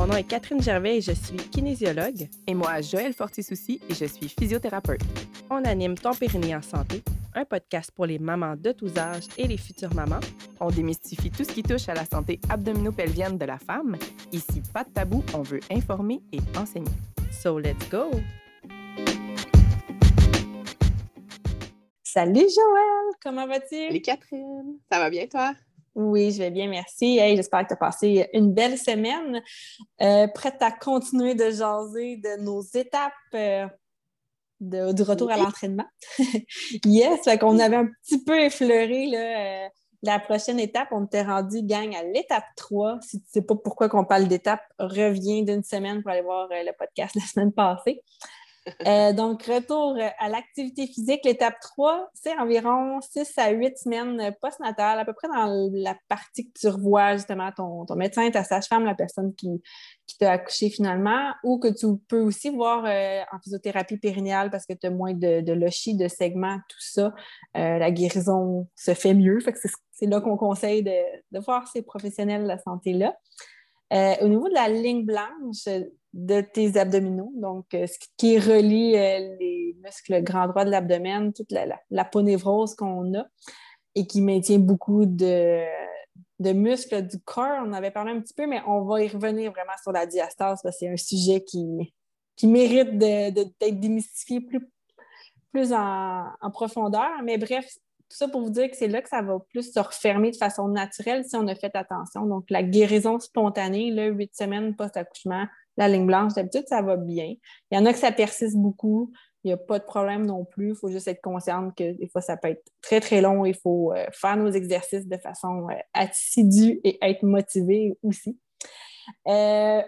Mon nom est Catherine Gervais et je suis kinésiologue. Et moi, Joël Fortisouci et je suis physiothérapeute. On anime Ton Périnée en santé, un podcast pour les mamans de tous âges et les futures mamans. On démystifie tout ce qui touche à la santé abdominopelvienne de la femme. Ici, pas de tabou, on veut informer et enseigner. So let's go! Salut Joël, comment vas-tu? Salut Catherine, ça va bien toi? Oui, je vais bien, merci. J'espère que tu as passé une belle semaine. Euh, prête à continuer de jaser de nos étapes euh, du retour à l'entraînement. yes, fait qu'on avait un petit peu effleuré là, euh, la prochaine étape. On était rendu, gang, à l'étape 3. Si tu ne sais pas pourquoi qu'on parle d'étape, reviens d'une semaine pour aller voir le podcast la semaine passée. Euh, donc, retour à l'activité physique. L'étape 3, c'est environ 6 à 8 semaines postnatales, à peu près dans la partie que tu revois justement ton, médecin, ta sage-femme, la personne qui, qui t'a accouché finalement, ou que tu peux aussi voir euh, en physiothérapie périnéale parce que tu as moins de, de de segments, tout ça. Euh, la guérison se fait mieux. c'est là qu'on conseille de, voir ces professionnels de la santé-là. au niveau de la ligne blanche, de tes abdominaux, donc euh, ce qui relie euh, les muscles grand droit de l'abdomen, toute la, la, ponévrose qu'on a et qui maintient beaucoup de, de, muscles du corps. On avait parlé un petit peu, mais on va y revenir vraiment sur la diastase parce que c'est un sujet qui, qui mérite d'être démystifié plus, plus en, en, profondeur. Mais bref, tout ça pour vous dire que c'est là que ça va plus se refermer de façon naturelle si on a fait attention. Donc, la guérison spontanée, là, huit semaines post-accouchement, la ligne blanche, d'habitude, ça va bien. Il y en a que ça persiste beaucoup. Il n'y a pas de problème non plus. Il faut juste être consciente que des fois, ça peut être très, très long. Il faut euh, faire nos exercices de façon euh, assidue et être motivé aussi. Euh,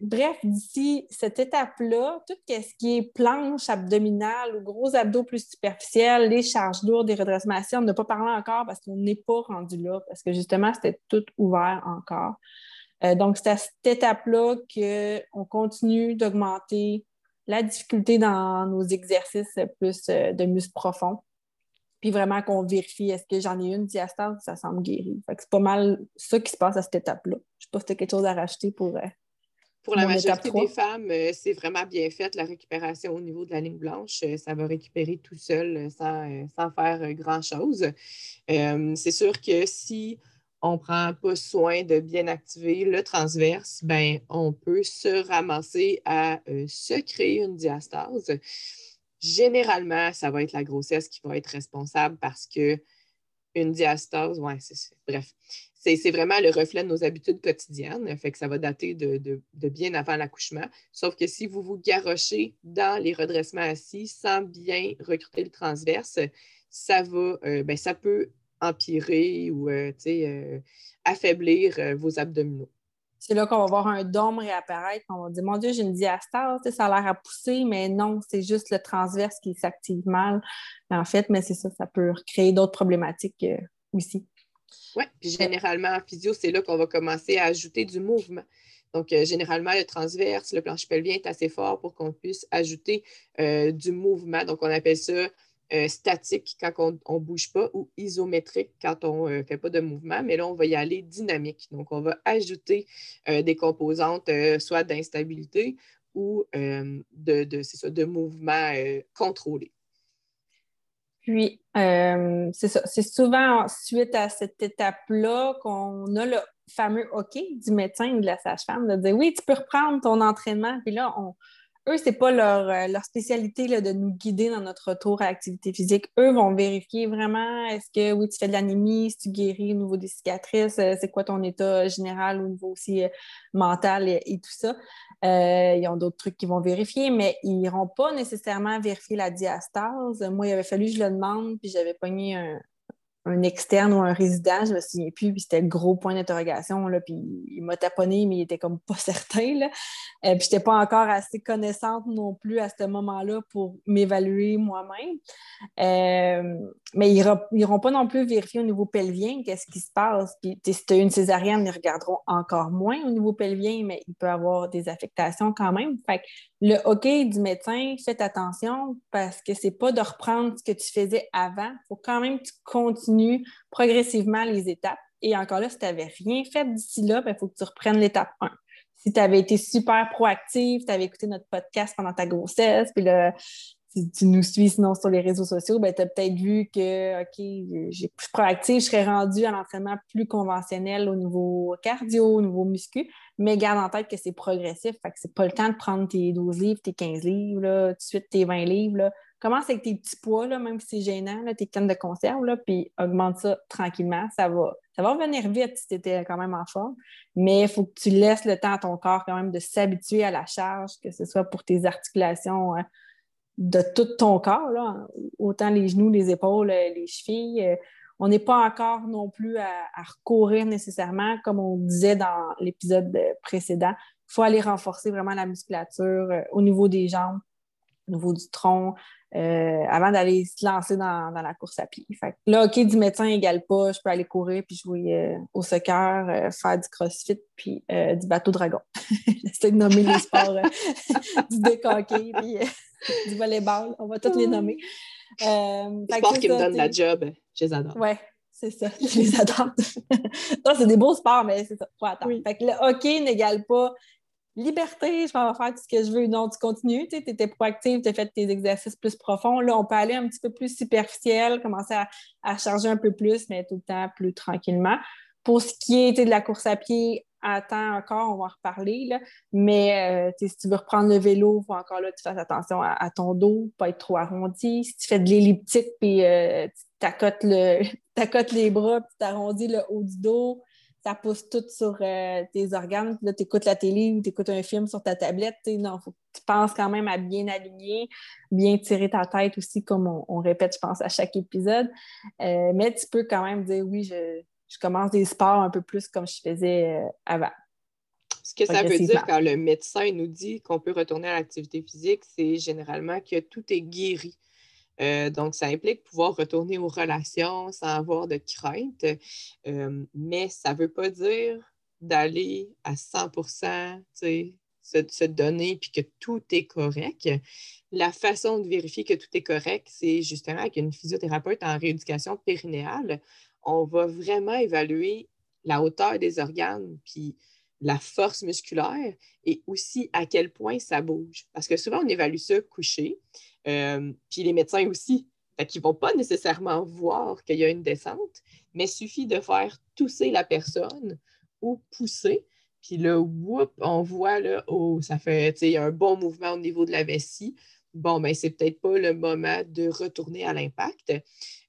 bref, d'ici cette étape-là, tout ce qui est planche abdominale ou gros abdos plus superficiels, les charges lourdes, les redressements on n'a pas parlé encore parce qu'on n'est pas rendu là, parce que justement, c'était tout ouvert encore. Euh, donc, c'est à cette étape-là qu'on continue d'augmenter la difficulté dans nos exercices plus euh, de muscles profonds. Puis vraiment qu'on vérifie est-ce que j'en ai une diastase, ça semble guéri? c'est pas mal ça qui se passe à cette étape-là. Je sais pas si tu as quelque chose à rajouter pour. Euh, pour la majorité des femmes, c'est vraiment bien fait, la récupération au niveau de la ligne blanche. Ça va récupérer tout seul sans, sans faire grand-chose. c'est sûr que si on ne prend pas soin de bien activer le transverse, ben, on peut se ramasser à euh, se créer une diastase. Généralement, ça va être la grossesse qui va être responsable parce que une diastase, ouais, bref, c'est vraiment le reflet de nos habitudes quotidiennes, fait que ça va dater de, bien avant l'accouchement. Sauf que si vous vous garochez dans les redressements assis sans bien recruter le transverse, ça va, euh, ben, ça peut empirer ou euh, euh, affaiblir euh, vos abdominaux. C'est là qu'on va voir un dôme réapparaître. On va dire Mon Dieu, j'ai une diastase, ça a l'air à pousser, mais non, c'est juste le transverse qui s'active mal. En fait, mais c'est ça, ça peut créer d'autres problématiques aussi. Oui, puis généralement, en physio, c'est là qu'on va commencer à ajouter du mouvement. Donc, généralement, le transverse, le plancher pelvien est assez fort pour qu'on puisse ajouter du mouvement. Donc, on appelle ça euh, statique quand on ne bouge pas ou isométrique quand on ne euh, fait pas de mouvement, mais là, on va y aller dynamique. Donc, on va ajouter euh, des composantes soit d'instabilité ou de, de, de mouvement contrôlé. Puis, c'est ça. C'est souvent suite à cette étape-là qu'on a le fameux OK du médecin ou de la sage-femme de dire oui, tu peux reprendre ton entraînement. Puis là, on, eux, c'est pas leur, euh, leur spécialité là, de nous guider dans notre retour à l'activité physique. Eux vont vérifier vraiment est-ce que oui, tu fais de l'anémie, si tu guéris au niveau des cicatrices, euh, c'est quoi ton état général au niveau aussi euh, mental et, tout ça. Ils ont d'autres trucs qu'ils vont vérifier, mais ils n'iront pas nécessairement vérifier la diastase. Moi, il avait fallu que je le demande, puis j'avais pogné un, un externe ou un résident, je me souviens plus, puis c'était le gros point d'interrogation, puis il m'a taponné, mais il était comme pas certain, là. Euh, puis j'étais pas encore assez connaissante non plus à ce moment-là pour m'évaluer moi-même. Euh, mais ils n'iront pas non plus vérifier au niveau pelvien qu'est-ce qui se passe. Puis si tu as une césarienne, ils regarderont encore moins au niveau pelvien, mais il peut avoir des affectations quand même. Fait que le OK du médecin, faites attention parce que c'est pas de reprendre ce que tu faisais avant. Il faut quand même que tu continues progressivement les étapes. Et encore là, si tu n'avais rien fait d'ici là, il ben, faut que tu reprennes l'étape 1. si tu avais été super proactive, tu avais écouté notre podcast pendant ta grossesse, puis là, si tu nous suis sinon sur les réseaux sociaux, ben, tu as peut-être vu que, OK, j'ai plus proactive, je serais rendue à l'entraînement plus conventionnel au niveau cardio, au niveau muscu, mais garde en tête que c'est progressif, fait que c'est pas le temps de prendre tes 12 livres, tes 15 livres, là, tout de suite tes 20 livres. Là. Commence avec tes petits poids, là, même si c'est gênant, là, tes cannes de conserve, là, puis augmente ça tranquillement. Ça va, ça va revenir vite si tu étais quand même en forme, mais il faut que tu laisses le temps à ton corps quand même de s'habituer à la charge, que ce soit pour tes articulations hein, de tout ton corps, là, autant les genoux, les épaules, les chevilles. Euh, on n'est pas encore non plus à, recourir nécessairement, comme on disait dans l'épisode précédent. Il faut aller renforcer vraiment la musculature euh, au niveau des jambes, au niveau du tronc, euh, avant d'aller se lancer dans, la course à pied. Fait là, OK, du médecin égale pas, je peux aller courir puis jouer euh, au soccer, euh, faire du crossfit puis du bateau dragon. J'essaie de nommer les sports du décoqué puis du volleyball. On va tous les nommer. les sports qui me donnent la job, je les adore. Ouais, c'est ça, je les adore. non, c'est des beaux sports, mais c'est ça, faut attendre. Fait que le hockey n'égale pas liberté, je vais faire tout ce que je veux. Non, tu continues, tu étais proactive, tu as fait tes exercices plus profonds. Là, on peut aller un petit peu plus superficiel, commencer à, charger un peu plus, mais tout le temps plus tranquillement. Pour ce qui est de la course à pied, attends encore, on va en reparler. Là. Mais euh, si tu veux reprendre le vélo, il faut encore là tu fasses attention à, ton dos, pas être trop arrondi. Si tu fais de l'elliptique puis euh, tu t'accotes, le, les bras puis tu t'arrondis le haut du dos, ça pousse tout sur euh, tes organes. Là, tu écoutes la télé ou tu écoutes un film sur ta tablette. Non, faut que tu penses quand même à bien aligner, bien tirer ta tête aussi, comme on, répète, je pense, à chaque épisode. Mais tu peux quand même dire oui, je, commence des sports un peu plus comme je faisais euh, avant. Ce que ça veut dire quand le médecin nous dit qu'on peut retourner à l'activité physique, c'est généralement que tout est guéri. Euh, donc, ça implique pouvoir retourner aux relations sans avoir de crainte, euh, mais ça ne veut pas dire d'aller à 100 se, se donner puis que tout est correct. La façon de vérifier que tout est correct, c'est justement avec une physiothérapeute en rééducation périnéale. On va vraiment évaluer la hauteur des organes, puis la force musculaire et aussi à quel point ça bouge. Parce que souvent, on évalue ça couché, euh, puis les médecins aussi. qui ne vont pas nécessairement voir qu'il y a une descente, mais il suffit de faire tousser la personne ou pousser. Puis là, on voit, là, oh, ça fait un bon mouvement au niveau de la vessie. Bon, mais ben, c'est peut-être pas le moment de retourner à l'impact.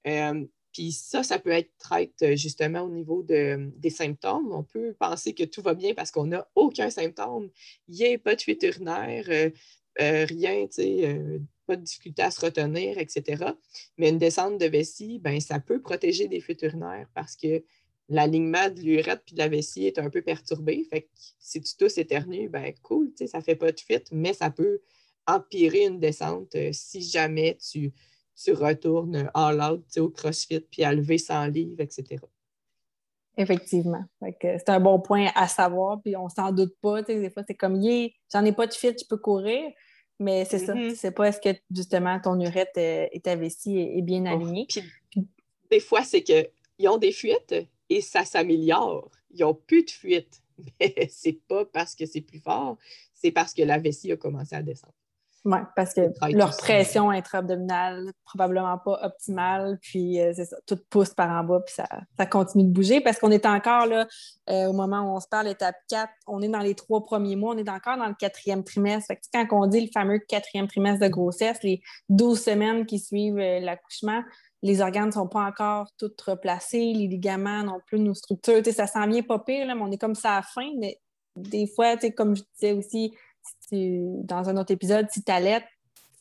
Euh, puis ça, ça peut être traite justement au niveau des symptômes. On peut penser que tout va bien parce qu'on n'a aucun symptôme. Il n'y a pas de fuite urinaire, euh, rien, tu sais, pas de difficulté à se retenir, etc. Mais une descente de vessie, ben, ça peut protéger des fuites urinaires parce que l'alignement de l'urètre puis de la vessie est un peu perturbé. Fait que si tu tousses éternues, ben cool, ça ne fait pas de fuite, mais ça peut empirer une descente euh, si jamais tu, tu retournes all out au CrossFit puis à lever 100 livres, etc. Effectivement. C'est un bon point à savoir, puis on s'en doute pas. Des fois, c'est comme, j'en ai pas de fit, je peux courir. Mais c'est ça. Mm-hmm. C'est pas est-ce que justement ton urette euh, est ta vessie est, bien oh, alignée? des fois, c'est qu'ils ont des fuites et ça s'améliore. Ils n'ont plus de fuites. Mais c'est pas parce que c'est plus fort, c'est parce que la vessie a commencé à descendre. Oui, parce que leur pression intra-abdominale probablement pas optimale, puis euh, c'est ça, tout pousse par en bas, puis ça, continue de bouger parce qu'on est encore là, euh, au moment où on se parle, étape 4, on est dans les trois premiers mois, on est encore dans le quatrième trimestre. Fait que, quand on dit le fameux quatrième trimestre de grossesse, les 12 semaines qui suivent euh, l'accouchement, les organes ne sont pas encore tous replacés, les ligaments non plus, nos structures, ça s'en vient pas pire, là, mais on est comme ça à la fin, mais des fois, comme je disais aussi, dans un autre épisode, si tu allaites,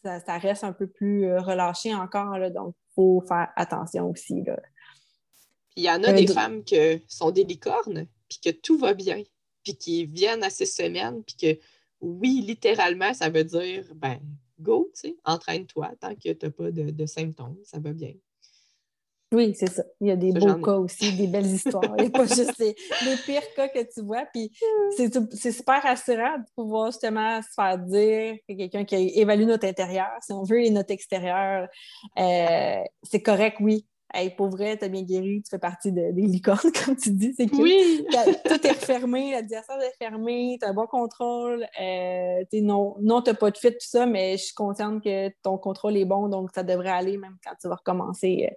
ça, reste un peu plus euh, relâché encore, donc il faut faire attention aussi. il y en a euh, des femmes qui sont des licornes, puis que tout va bien, puis qui viennent à ces semaines, puis que oui, littéralement, ça veut dire, ben, go, tu sais, entraîne-toi tant que tu n'as pas de, symptômes, ça va bien. Oui, c'est ça. Il y a des beaux cas aussi, des belles histoires. Il n'y a pas juste les, pires cas que tu vois. Puis c'est super rassurant de pouvoir justement se faire dire que quelqu'un qui évalue notre intérieur, si on veut, et notre extérieur, euh, c'est correct, oui. hey, pour vrai, t'as bien guéri, tu fais partie des licornes, comme tu dis. C'est que oui. tout est refermé, la diastase est fermée, t'as un bon contrôle. Euh, non, non t'as pas de fit, tout ça, mais je suis consciente que ton contrôle est bon, donc ça devrait aller même quand tu vas recommencer. Euh,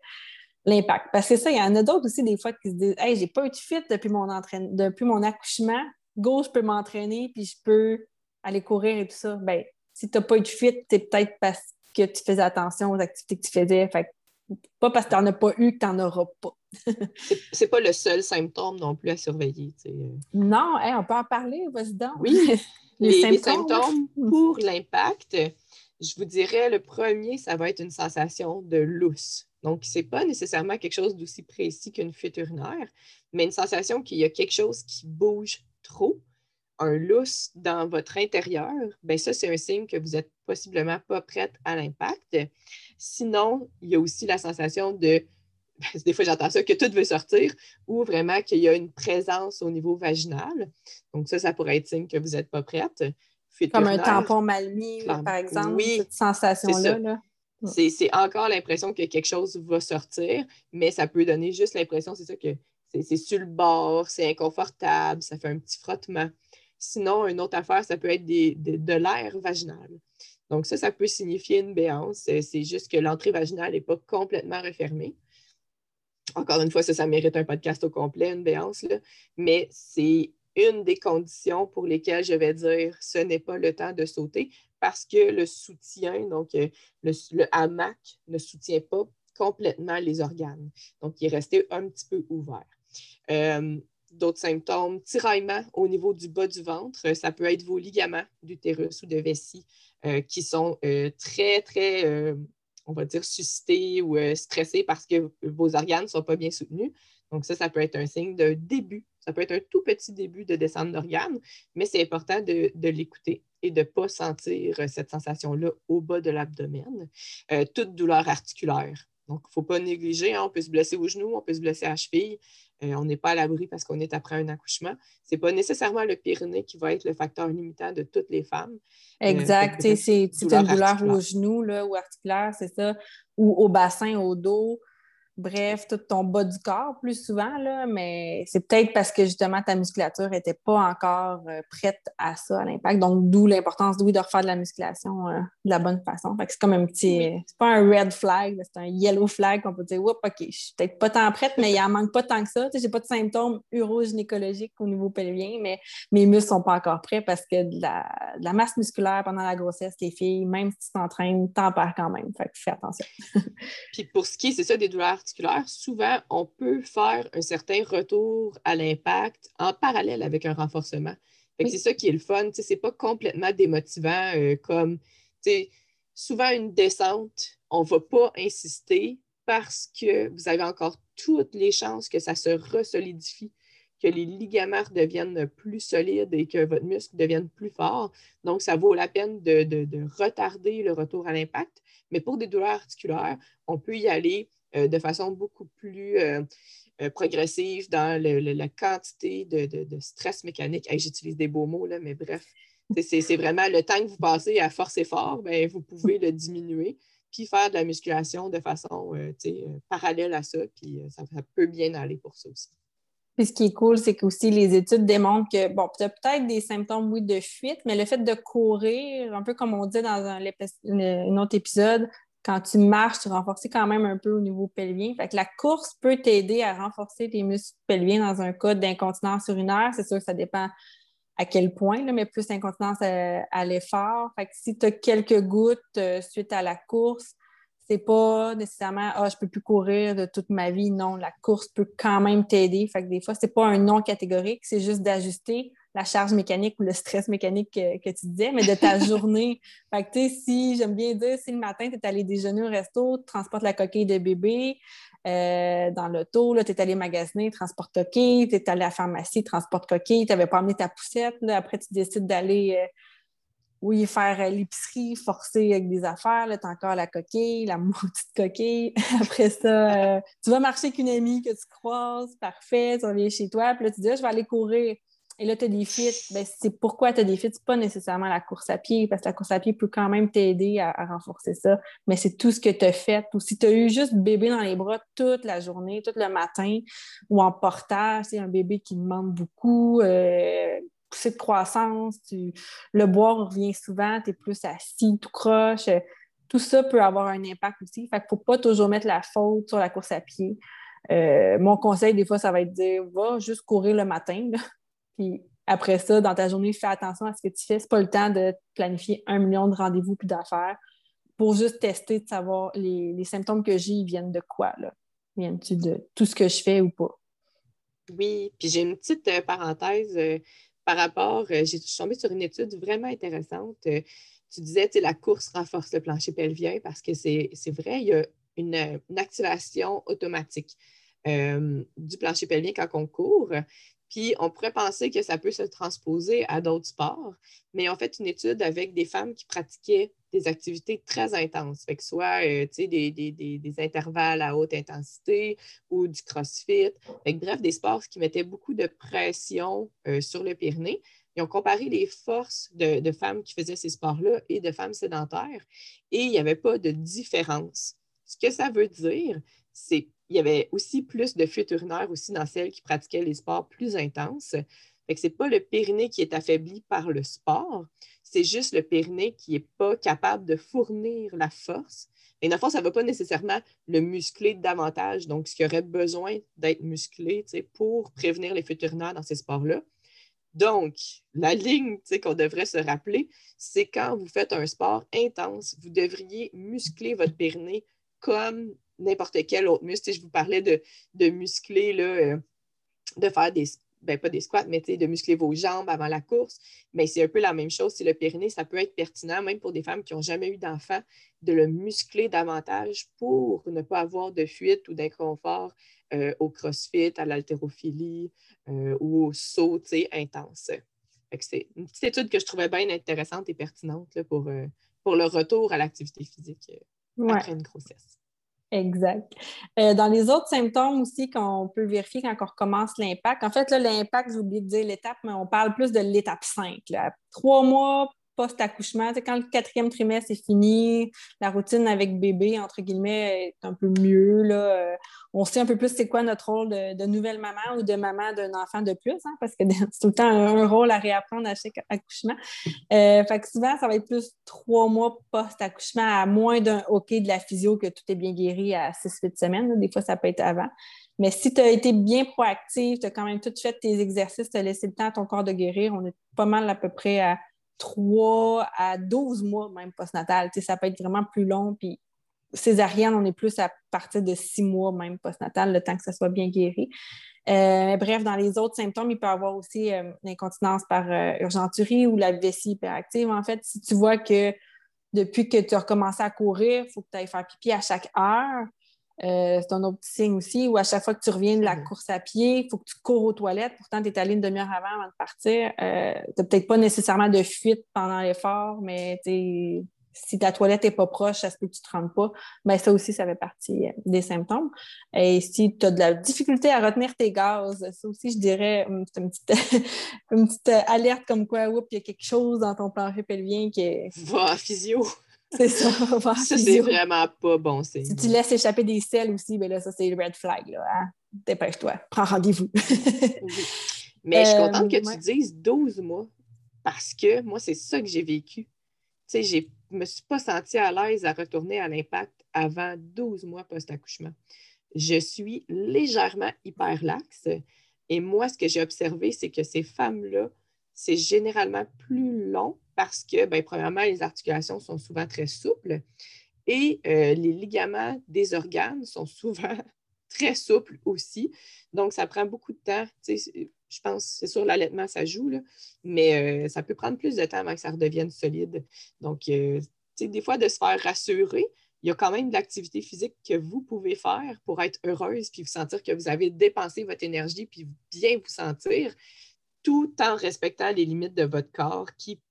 l'impact. Parce que ça, il y en a d'autres aussi des fois qui se disent Hey, j'ai pas eu de fit depuis mon depuis mon accouchement. Go, je peux m'entraîner, puis je peux aller courir et tout ça. Ben, si tu n'as pas eu de fit, c'est peut-être parce que tu faisais attention aux activités que tu faisais. Fait pas parce que tu n'en as pas eu que tu n'en auras pas. c'est pas le seul symptôme non plus à surveiller. Non, on peut en parler, vas-y donc. Oui, les, symptômes, pour l'impact, je vous dirais, le premier, ça va être une sensation de lousse. Donc, ce n'est pas nécessairement quelque chose d'aussi précis qu'une fuite urinaire, mais une sensation qu'il y a quelque chose qui bouge trop, un lousse dans votre intérieur, bien ça, c'est un signe que vous n'êtes possiblement pas prête à l'impact. Sinon, il y a aussi la sensation de, des fois j'entends ça, que tout veut sortir ou vraiment qu'il y a une présence au niveau vaginal. Donc ça, ça pourrait être signe que vous n'êtes pas prête. Comme un tampon mal mis, par exemple, cette sensation-là. C'est encore l'impression que quelque chose va sortir, mais ça peut donner juste l'impression, c'est ça, que c'est sur le bord, c'est inconfortable, ça fait un petit frottement. Sinon, une autre affaire, ça peut être de l'air vaginal. Donc, ça, ça peut signifier une béance. C'est juste que l'entrée vaginale n'est pas complètement refermée. Encore une fois, ça, ça mérite un podcast au complet, une béance, là. mais c'est une des conditions pour lesquelles je vais dire ce n'est pas le temps de sauter parce que le soutien, donc euh, le, hamac ne soutient pas complètement les organes. Donc, il est resté un petit peu ouvert. Euh, d'autres symptômes, tiraillement au niveau du bas du ventre, ça peut être vos ligaments d'utérus ou de vessie euh, qui sont très, très, on va dire, suscités ou stressés parce que vos organes ne sont pas bien soutenus. Donc, ça, ça peut être un signe d'un début ça peut être un tout petit début de descente d'organes, mais c'est important de, l'écouter et de ne pas sentir cette sensation-là au bas de l'abdomen. Euh, toute douleur articulaire. Donc, il ne faut pas négliger. Hein. on peut se blesser au genou, on peut se blesser à la cheville. Euh, on n'est pas à l'abri parce qu'on est après un accouchement. Ce n'est pas nécessairement le périnée qui va être le facteur limitant de toutes les femmes. Euh, exact. c'est une douleur au genou là, ou articulaire, c'est ça, ou au bassin, au dos bref, tout ton bas du corps plus souvent, là, mais c'est peut-être parce que justement ta musculature n'était pas encore euh, prête à ça, à l'impact. Donc, d'où l'importance, de refaire de la musculation euh, de la bonne façon. c'est comme un petit. C'est pas un red flag, c'est un yellow flag qu'on peut dire, Oups, OK, je suis peut-être pas tant prête, mais il en manque pas tant que ça. Je n'ai pas de symptômes urogynécologiques au niveau pelvien, mais mes muscles sont pas encore prêts parce que de la, masse musculaire pendant la grossesse, les filles, même si tu t'entraînes, t'en perds quand même. Fait que fais attention. Puis pour ce qui est, c'est ça, des douleurs souvent, on peut faire un certain retour à l'impact en parallèle avec un renforcement. C'est ça qui est le fun. Ce n'est pas complètement démotivant euh, comme souvent une descente, on ne va pas insister parce que vous avez encore toutes les chances que ça se resolidifie, que les ligaments deviennent plus solides et que votre muscle devienne plus fort. Donc, ça vaut la peine de, de retarder le retour à l'impact. Mais pour des douleurs articulaires, on peut y aller de façon beaucoup plus euh, euh, progressive dans la quantité de, stress mécanique. J'utilise des beaux mots, là, mais bref, c'est vraiment le temps que vous passez à forcer fort, bien, vous pouvez le diminuer, puis faire de la musculation de façon parallèle à ça, puis ça, peut bien aller pour ça aussi. Puis ce qui est cool, c'est que aussi les études démontrent que, bon, peut-être des symptômes, de fuite, mais le fait de courir, un peu comme on dit dans un autre épisode, quand tu marches, tu renforces quand même un peu au niveau pelvien. Fait que la course peut t'aider à renforcer tes muscles pelviens dans un cas d'incontinence urinaire. C'est sûr que ça dépend à quel point, mais plus incontinence à, l'effort. Fait que si tu as quelques gouttes euh, suite à la course, c'est pas nécessairement Ah, je peux plus courir de toute ma vie. Non, la course peut quand même t'aider. Des fois, c'est pas un non catégorique, c'est juste d'ajuster la charge mécanique ou le stress mécanique que, tu disais, mais de ta journée. Fait que, tu sais, si, j'aime bien dire, si le matin, tu es allé déjeuner au resto, tu transportes la coquille de bébé euh, dans l'auto, tu es allé magasiner, transporte coquille, tu es allé à la pharmacie, transporte coquille, tu n'avais pas amené ta poussette, après, tu décides d'aller. Euh, oui, faire euh, l'épicerie, forcer avec des affaires, tu as encore la coquille, la maudite coquille. Après ça, tu vas marcher avec une amie que tu croises, parfait, tu reviens chez toi, puis là, tu dis, ah, je vais aller courir et là, tu as des fuites. Ben, c'est pourquoi tu as des fuites? Ce pas nécessairement la course à pied, parce que la course à pied peut quand même t'aider à, renforcer ça. Mais c'est tout ce que tu as fait. Ou si tu as eu juste bébé dans les bras toute la journée, tout le matin, ou en portage, c'est un bébé qui demande beaucoup, euh, de croissance, le boire revient souvent, tu es plus assis, tout croche. tout ça peut avoir un impact aussi. Fait qu'il faut pas toujours mettre la faute sur la course à pied. Euh, mon conseil, des fois, ça va être de dire va juste courir le matin. Puis après ça, dans ta journée, fais attention à ce que tu fais. Ce n'est pas le temps de planifier un million de rendez-vous puis d'affaires pour juste tester de savoir les, symptômes que j'ai, ils viennent de quoi, là? Viennent-tu de tout ce que je fais ou pas? Oui, puis j'ai une petite euh, parenthèse euh, par rapport, j'ai je suis tombée sur une étude vraiment intéressante. tu disais, la course renforce le plancher pelvien parce que c'est vrai, il y a une, activation automatique euh, du plancher pelvien quand on court. Puis on pourrait penser que ça peut se transposer à d'autres sports, mais on fait une étude avec des femmes qui pratiquaient des activités très intenses, fait que soit euh, des, des, intervalles à haute intensité ou du crossfit, bref, des sports qui mettaient beaucoup de pression euh, sur le Pyrénées. Ils ont comparé les forces de, de femmes qui faisaient ces sports-là et de femmes sédentaires et il n'y avait pas de différence. Ce que ça veut dire, c'est qu'il y avait aussi plus de fuite urinaire aussi dans celles qui pratiquaient les sports plus intenses. Ce n'est pas le périnée qui est affaibli par le sport, c'est juste le périnée qui n'est pas capable de fournir la force. Et le fond, ça ne va pas nécessairement le muscler davantage. Donc, ce qui aurait besoin d'être musclé pour prévenir les fuites dans ces sports-là. Donc, la ligne qu'on devrait se rappeler, c'est quand vous faites un sport intense, vous devriez muscler votre périnée comme n'importe quel autre muscle. je vous parlais de, de muscler, là, euh, de faire des, ben, pas des squats, mais de muscler vos jambes avant la course. Mais c'est un peu la même chose. C'est le périnée, ça peut être pertinent, même pour des femmes qui n'ont jamais eu d'enfant, de le muscler davantage pour ne pas avoir de fuite ou d'inconfort euh, au crossfit, à l'haltérophilie euh, ou au saut intense. C'est une petite étude que je trouvais bien intéressante et pertinente pour, pour le retour à l'activité physique après une grossesse. Exact. Euh, dans les autres symptômes aussi qu'on peut vérifier quand on recommence l'impact, en fait, l'impact, j'ai oublié de dire l'étape, mais on parle plus de l'étape 5. Trois mois post-accouchement, quand le quatrième trimestre est fini, la routine avec bébé, entre guillemets, est un peu mieux. Là. Euh, on sait un peu plus c'est quoi notre rôle de, nouvelle maman ou de maman d'un enfant de plus, hein, parce que c'est tout le temps un, rôle à réapprendre à chaque accouchement. Euh, fait que souvent, ça va être plus trois mois post-accouchement, à moins d'un OK de la physio que tout est bien guéri à six, huit semaines. Des fois, ça peut être avant. Mais si tu as été bien proactive, tu as quand même tout fait tes exercices, tu as laissé le temps à ton corps de guérir, on est pas mal à peu près à 3 à 12 mois même postnatal. Ça peut être vraiment plus long. Puis césarienne, on est plus à partir de 6 mois même postnatal, le temps que ça soit bien guéri. Euh, bref, dans les autres symptômes, il peut y avoir aussi euh, l'incontinence par euh, urgenturie ou la vessie hyperactive. En fait, si tu vois que depuis que tu as recommencé à courir, il faut que tu ailles faire pipi à chaque heure, euh, c'est un autre signe aussi où à chaque fois que tu reviens de la course à pied, il faut que tu cours aux toilettes. Pourtant, tu es allé une demi-heure avant, avant de partir. Euh, tu n'as peut-être pas nécessairement de fuite pendant l'effort, mais si ta toilette n'est pas proche, ça se peut que tu ne te rendes pas. Mais ben, ça aussi, ça fait partie euh, des symptômes. Et si tu as de la difficulté à retenir tes gaz, ça aussi, je dirais, hum, c'est une petite, alerte comme quoi, il y a quelque chose dans ton plancher pelvien qui est. Va physio. C'est ça. c'est vraiment pas bon Si tu laisses échapper des selles aussi, ben là, ça, c'est le red flag. Là, hein. Dépêche-toi, prends rendez-vous. Mais je suis contente que euh, tu dises 12 mois parce que moi, c'est ça que j'ai vécu. Tu sais, je ne me suis pas sentie à l'aise à retourner à l'impact avant 12 mois post-accouchement. Je suis légèrement hyperlaxe et moi, ce que j'ai observé, c'est que ces femmes-là, c'est généralement plus long parce que, bien, premièrement, les articulations sont souvent très souples et euh, les ligaments des organes sont souvent très souples aussi. Donc, ça prend beaucoup de temps. Je pense, c'est sûr, l'allaitement, ça joue, mais euh, ça peut prendre plus de temps avant que ça redevienne solide. Donc, euh, des fois, de se faire rassurer, il y a quand même de l'activité physique que vous pouvez faire pour être heureuse puis vous sentir que vous avez dépensé votre énergie puis bien vous sentir, tout en respectant les limites de votre corps qui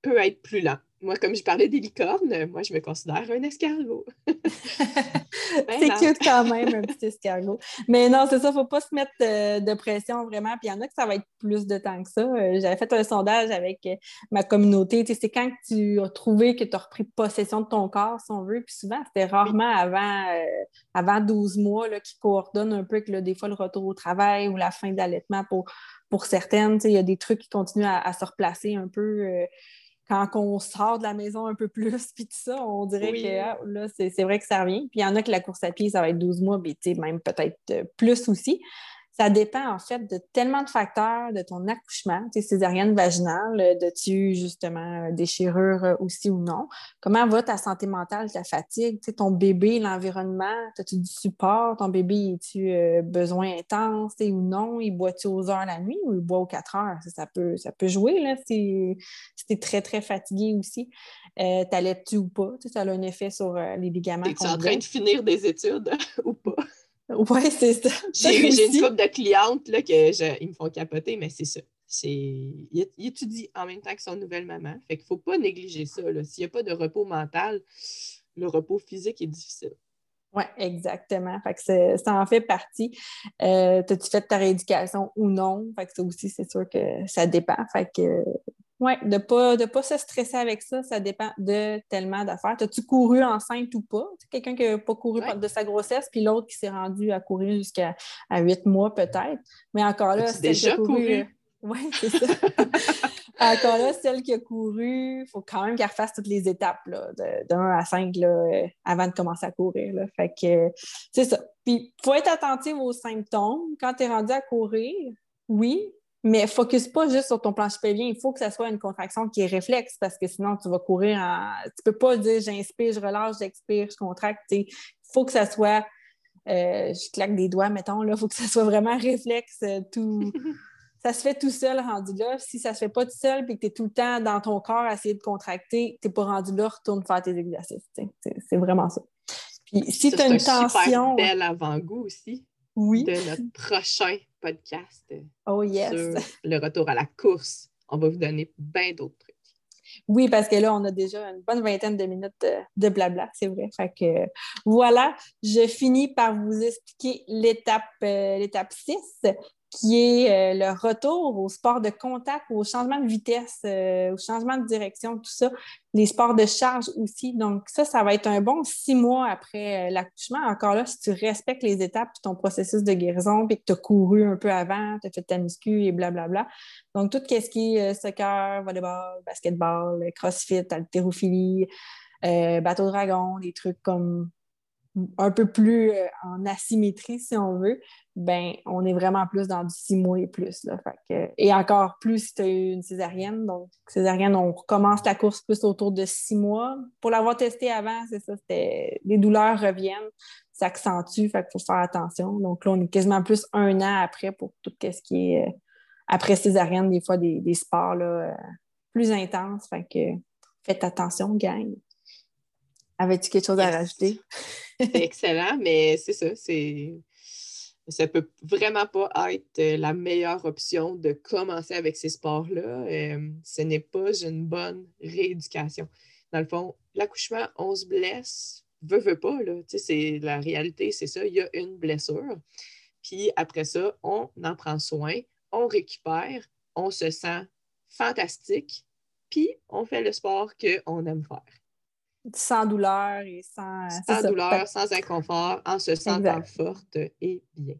peut être plus lent. Moi, comme je parlais des licornes, moi, je me considère un escargot. Ben c'est cute quand même, un petit escargot. Mais non, c'est ça, il ne faut pas se mettre euh, de pression vraiment. Puis il y en a que ça va être plus de temps que ça. Euh, j'avais fait un sondage avec euh, ma communauté. c'est quand tu as trouvé que tu as repris possession de ton corps, si on veut. Puis souvent, c'était rarement avant, avant 12 mois là, qui coordonnent un peu avec des fois le retour au travail ou la fin d'allaitement pour, pour certaines. Il y a des trucs qui continuent à, se replacer un peu quand on sort de la maison un peu plus, puis tout ça, on dirait que ah, là, c'est vrai que ça revient. Puis il y en a que la course à pied, ça va être 12 mois, mais même peut-être euh, plus aussi. Ça dépend en fait de tellement de facteurs de ton accouchement, tu sais, césarienne vaginale, euh, de tu justement euh, déchirure euh, aussi ou non? Comment va ta santé mentale, ta fatigue, ton bébé, l'environnement, as-tu du support? Ton bébé, as-tu besoin intense ou non? Il boit-tu aux heures la nuit ou il boit aux quatre heures? Ça, peut, ça peut jouer là, si, tu es très, très fatigué aussi. Euh, T'allaites-tu ou pas? Ça a un effet sur les ligaments. Es-tu en train de finir des études ou pas? Oui, c'est ça. J'ai une couple de clientes là, que ils me font capoter, mais c'est ça. Il, il, étudie en même temps que son nouvelle maman. Fait qu'il ne faut pas négliger ça. S'il n'y a pas de repos mental, le repos physique est difficile. Oui, exactement. Fait que ça en fait partie. Euh, As-tu fait ta rééducation ou non? Fait que ça aussi, c'est sûr que ça dépend. Fait que oui, de ne pas, de pas se stresser avec ça, ça dépend de tellement d'affaires. As-tu couru enceinte ou pas? Quelqu'un qui n'a pas couru de sa grossesse, puis l'autre qui s'est rendu à courir jusqu'à huit mois peut-être. Mais encore là, c'est déjà couru. Euh, oui, c'est ça. encore là, celle qui a couru, il faut quand même qu'elle refasse toutes les étapes de, 1 à 5 là, euh, avant de commencer à courir. Là. Fait que c'est ça. Puis il faut être attentif aux symptômes. Quand tu es rendu à courir, oui, mais focus pas juste sur ton plancher pelvien. Il faut que ça soit une contraction qui est réflexe parce que sinon, tu vas courir en. Tu peux pas dire j'inspire, je relâche, j'expire, je contracte. Il faut que ça soit. Euh, je claque des doigts, mettons, là. Il faut que ça soit vraiment réflexe. Euh, tout... ça se fait tout seul rendu là. Si ça se fait pas tout seul et que tu es tout le temps dans ton corps à essayer de contracter, tu n'es pas rendu là, retourne faire tes exercices. C'est vraiment ça. Puis si tu as une tension. C'est bel avant-goût aussi. Oui. De notre prochain podcast oh, yes. sur le retour à la course. On va vous donner bien d'autres trucs. Oui, parce que là, on a déjà une bonne vingtaine de minutes de blabla, c'est vrai. Fait que voilà, je finis par vous expliquer l'étape euh, l'étape 6 qui est euh, le retour au sport de contact, au changement de vitesse, euh, au changement de direction, tout ça, les sports de charge aussi. Donc, ça, ça va être un bon six mois après euh, l'accouchement. Encore là, si tu respectes les étapes de ton processus de guérison, puis que tu as couru un peu avant, tu as fait ta muscu et blablabla. Donc, tout ce qui est soccer, volleyball, basketball, crossfit, haltérophilie, bateau dragon, des trucs comme un peu plus euh, en asymétrie, si on veut, ben on est vraiment plus dans du six mois et plus. Là, et encore plus si tu as eu une césarienne. Donc, césarienne, on recommence la course plus autour de six mois. Pour l'avoir testé avant, c'est ça, c'était les douleurs reviennent, s'accentuent, fait qu'il faut faire attention. Donc là, on est quasiment plus un an après pour tout ce qui est euh, après césarienne, des fois des, sports là, euh, plus intenses. Fait que faites attention, gang. Avais-tu quelque chose à rajouter? excellent, mais c'est ça, c'est. Ça peut vraiment pas être euh, la meilleure option de commencer avec ces sports-là. Euh, ce n'est pas une bonne rééducation. Dans le fond, l'accouchement, on se blesse, veut, veut pas, là. C'est, la réalité, c'est ça, il y a une blessure. Puis après ça, on en prend soin, on récupère, on se sent fantastique, puis on fait le sport qu'on aime faire sans douleur et sans. Sans douleur, sans inconfort, en se sentant forte et bien.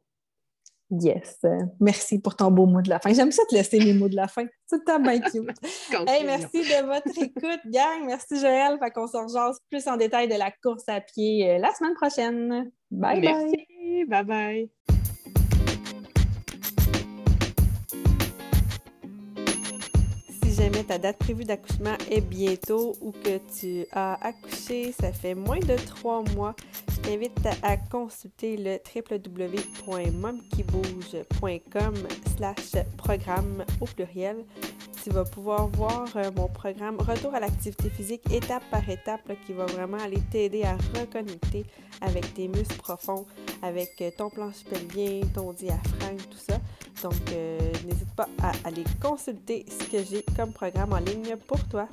Yes. Merci pour ton beau mot de la fin. J'aime ça te laisser les mots de la fin. C'est tout bien cute. hey, merci de votre écoute, gang. Merci, Joël. Fait qu'on se rejase plus en détail de la course à pied euh, la semaine prochaine. Bye bye. Merci. Bye bye. Jamais ta date prévue d'accouchement est bientôt ou que tu as accouché, ça fait moins de trois mois, je t'invite à consulter le www.momkibouge.com slash programme au pluriel. Tu vas pouvoir voir euh, mon programme Retour à l'activité physique étape par étape qui va vraiment aller t'aider à reconnecter avec tes muscles profonds, avec euh, ton planche pelvien, ton diaphragme, tout ça. Donc, euh, n'hésite pas à aller consulter ce que j'ai comme programme en ligne pour toi.